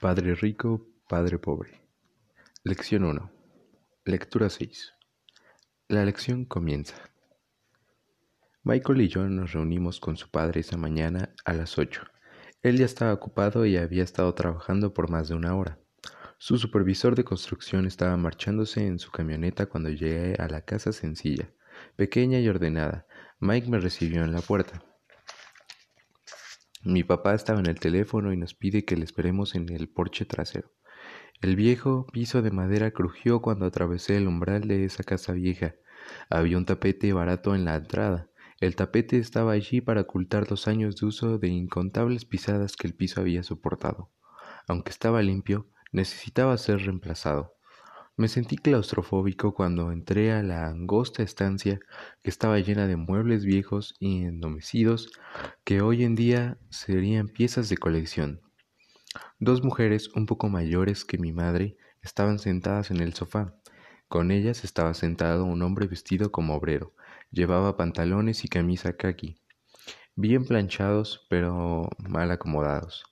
Padre rico, Padre pobre. Lección 1. Lectura 6. La lección comienza. Michael y yo nos reunimos con su padre esa mañana a las 8. Él ya estaba ocupado y había estado trabajando por más de una hora. Su supervisor de construcción estaba marchándose en su camioneta cuando llegué a la casa sencilla, pequeña y ordenada. Mike me recibió en la puerta. Mi papá estaba en el teléfono y nos pide que le esperemos en el porche trasero. El viejo piso de madera crujió cuando atravesé el umbral de esa casa vieja. Había un tapete barato en la entrada. El tapete estaba allí para ocultar los años de uso de incontables pisadas que el piso había soportado. Aunque estaba limpio, necesitaba ser reemplazado. Me sentí claustrofóbico cuando entré a la angosta estancia que estaba llena de muebles viejos y endomecidos que hoy en día serían piezas de colección. Dos mujeres un poco mayores que mi madre estaban sentadas en el sofá. Con ellas estaba sentado un hombre vestido como obrero. Llevaba pantalones y camisa khaki, bien planchados pero mal acomodados,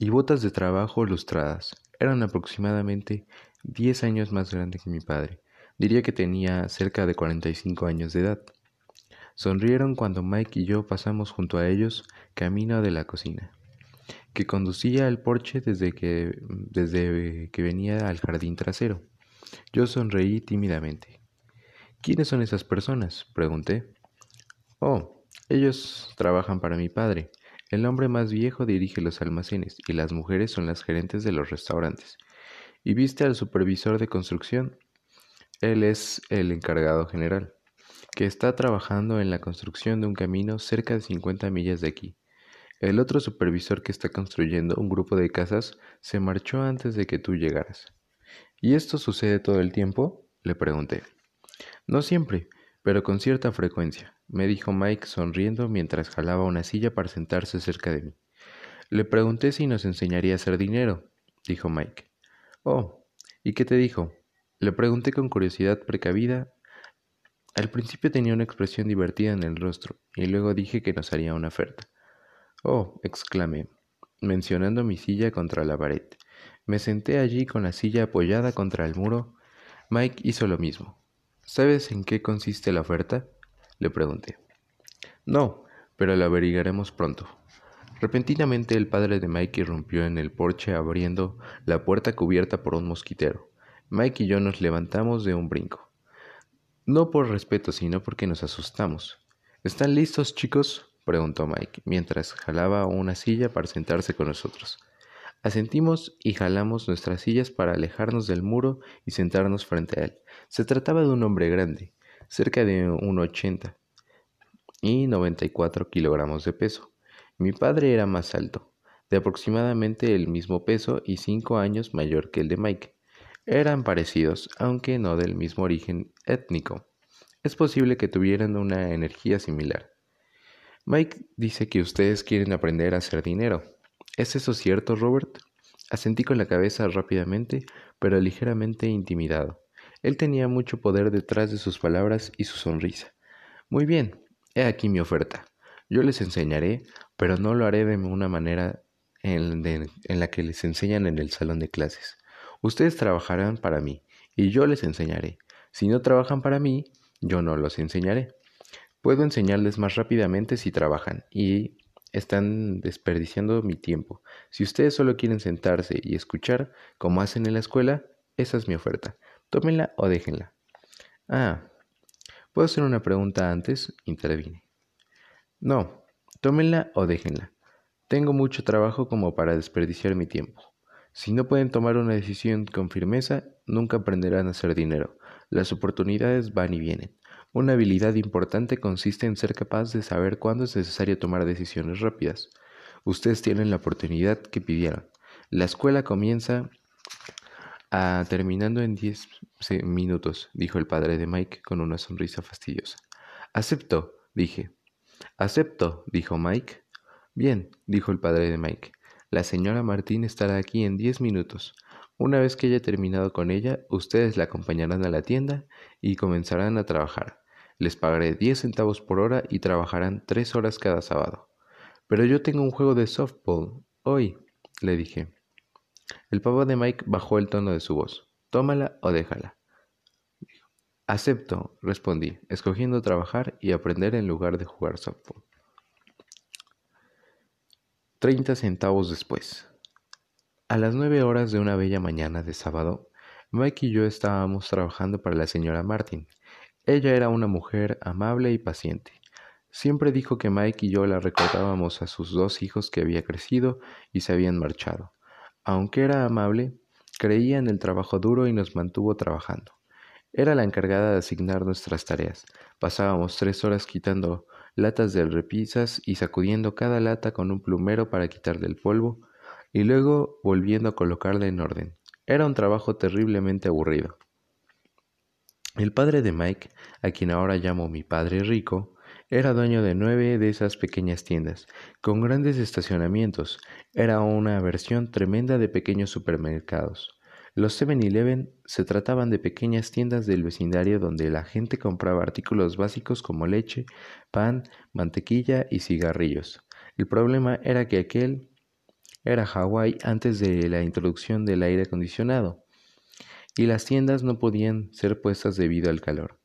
y botas de trabajo lustradas. Eran aproximadamente diez años más grande que mi padre. Diría que tenía cerca de 45 años de edad. Sonrieron cuando Mike y yo pasamos junto a ellos camino de la cocina, que conducía al porche desde que, desde que venía al jardín trasero. Yo sonreí tímidamente. ¿Quiénes son esas personas? pregunté. Oh, ellos trabajan para mi padre. El hombre más viejo dirige los almacenes y las mujeres son las gerentes de los restaurantes. ¿Y viste al supervisor de construcción? Él es el encargado general, que está trabajando en la construcción de un camino cerca de 50 millas de aquí. El otro supervisor que está construyendo un grupo de casas se marchó antes de que tú llegaras. ¿Y esto sucede todo el tiempo? le pregunté. No siempre, pero con cierta frecuencia, me dijo Mike sonriendo mientras jalaba una silla para sentarse cerca de mí. Le pregunté si nos enseñaría a hacer dinero, dijo Mike. Oh, ¿y qué te dijo? Le pregunté con curiosidad precavida. Al principio tenía una expresión divertida en el rostro, y luego dije que nos haría una oferta. Oh, exclamé, mencionando mi silla contra la pared. Me senté allí con la silla apoyada contra el muro. Mike hizo lo mismo. ¿Sabes en qué consiste la oferta? Le pregunté. No, pero lo averiguaremos pronto. Repentinamente el padre de Mike irrumpió en el porche abriendo la puerta cubierta por un mosquitero. Mike y yo nos levantamos de un brinco. No por respeto, sino porque nos asustamos. ¿Están listos, chicos? preguntó Mike, mientras jalaba una silla para sentarse con nosotros. Asentimos y jalamos nuestras sillas para alejarnos del muro y sentarnos frente a él. Se trataba de un hombre grande, cerca de un ochenta y noventa y cuatro kilogramos de peso. Mi padre era más alto, de aproximadamente el mismo peso y cinco años mayor que el de Mike. Eran parecidos, aunque no del mismo origen étnico. Es posible que tuvieran una energía similar. Mike dice que ustedes quieren aprender a hacer dinero. ¿Es eso cierto, Robert? Asentí con la cabeza rápidamente, pero ligeramente intimidado. Él tenía mucho poder detrás de sus palabras y su sonrisa. Muy bien, he aquí mi oferta. Yo les enseñaré, pero no lo haré de una manera en, la que les enseñan en el salón de clases. Ustedes trabajarán para mí y yo les enseñaré. Si no trabajan para mí, yo no los enseñaré. Puedo enseñarles más rápidamente si trabajan y están desperdiciando mi tiempo. Si ustedes solo quieren sentarse y escuchar, como hacen en la escuela, esa es mi oferta. Tómenla o déjenla. Ah, ¿puedo hacer una pregunta antes? Intervine. No, tómenla o déjenla. Tengo mucho trabajo como para desperdiciar mi tiempo. Si no pueden tomar una decisión con firmeza, nunca aprenderán a hacer dinero. Las oportunidades van y vienen. Una habilidad importante consiste en ser capaz de saber cuándo es necesario tomar decisiones rápidas. Ustedes tienen la oportunidad que pidieron. La escuela comienza a terminando en diez minutos, dijo el padre de Mike con una sonrisa fastidiosa. Acepto, dije. Acepto, dijo Mike. Bien, dijo el padre de Mike. La señora Martín estará aquí en diez minutos. Una vez que haya terminado con ella, ustedes la acompañarán a la tienda y comenzarán a trabajar. Les pagaré diez centavos por hora y trabajarán tres horas cada sábado. Pero yo tengo un juego de softball hoy, le dije. El papá de Mike bajó el tono de su voz. Tómala o déjala. Acepto, respondí, escogiendo trabajar y aprender en lugar de jugar softball. Treinta centavos después. A las nueve horas de una bella mañana de sábado, Mike y yo estábamos trabajando para la señora Martin. Ella era una mujer amable y paciente. Siempre dijo que Mike y yo la recordábamos a sus dos hijos que había crecido y se habían marchado. Aunque era amable, creía en el trabajo duro y nos mantuvo trabajando. Era la encargada de asignar nuestras tareas. Pasábamos tres horas quitando latas de repisas y sacudiendo cada lata con un plumero para quitarle el polvo y luego volviendo a colocarla en orden. Era un trabajo terriblemente aburrido. El padre de Mike, a quien ahora llamo mi padre rico, era dueño de nueve de esas pequeñas tiendas, con grandes estacionamientos. Era una versión tremenda de pequeños supermercados. Los 7-Eleven se trataban de pequeñas tiendas del vecindario donde la gente compraba artículos básicos como leche, pan, mantequilla y cigarrillos. El problema era que aquel era Hawái antes de la introducción del aire acondicionado, y las tiendas no podían ser puestas debido al calor.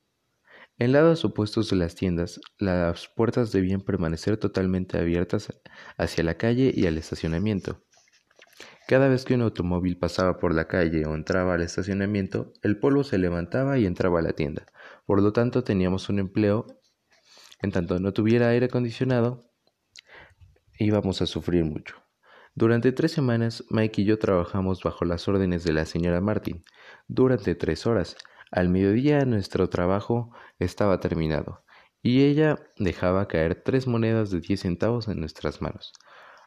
En lados opuestos de las tiendas, las puertas debían permanecer totalmente abiertas hacia la calle y al estacionamiento. Cada vez que un automóvil pasaba por la calle o entraba al estacionamiento, el polvo se levantaba y entraba a la tienda. Por lo tanto, teníamos un empleo. En tanto no tuviera aire acondicionado, íbamos a sufrir mucho. Durante tres semanas, Mike y yo trabajamos bajo las órdenes de la señora Martin. Durante tres horas. Al mediodía nuestro trabajo estaba terminado, y ella dejaba caer tres monedas de diez centavos en nuestras manos.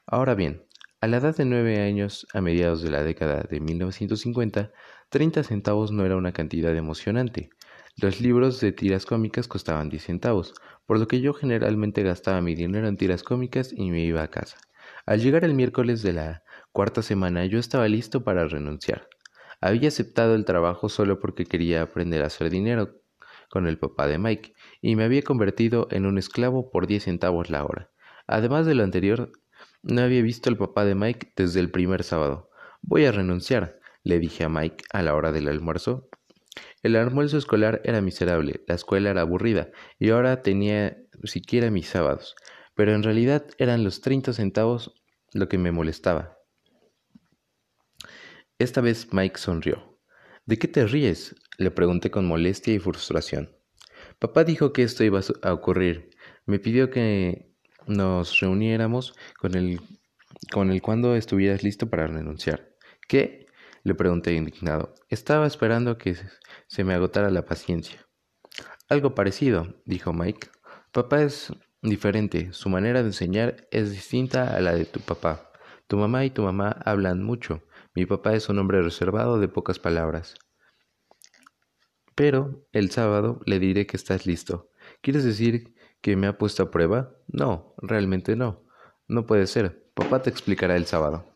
Ahora bien, a la edad de nueve años, a mediados de la década de 1950, treinta centavos no era una cantidad emocionante. Los libros de tiras cómicas costaban diez centavos, por lo que yo generalmente gastaba mi dinero en tiras cómicas y me iba a casa. Al llegar el miércoles de la cuarta semana yo estaba listo para renunciar. Había aceptado el trabajo solo porque quería aprender a hacer dinero con el papá de Mike y me había convertido en un esclavo por diez centavos la hora. Además de lo anterior, no había visto al papá de Mike desde el primer sábado. Voy a renunciar, le dije a Mike a la hora del almuerzo. El almuerzo escolar era miserable, la escuela era aburrida y ahora tenía siquiera mis sábados pero en realidad eran los 30 centavos lo que me molestaba. Esta vez Mike sonrió. ¿De qué te ríes? le pregunté con molestia y frustración. Papá dijo que esto iba a ocurrir. Me pidió que nos reuniéramos con el, cuando estuvieras listo para renunciar. ¿Qué? le pregunté indignado. Estaba esperando que se me agotara la paciencia. Algo parecido, dijo Mike. Papá es diferente. Su manera de enseñar es distinta a la de tu papá. Tu mamá y tu mamá hablan mucho. Mi papá es un hombre reservado de pocas palabras. Pero el sábado le diré que estás listo. ¿Quieres decir que me ha puesto a prueba? No, realmente no. No puede ser. Papá te explicará el sábado.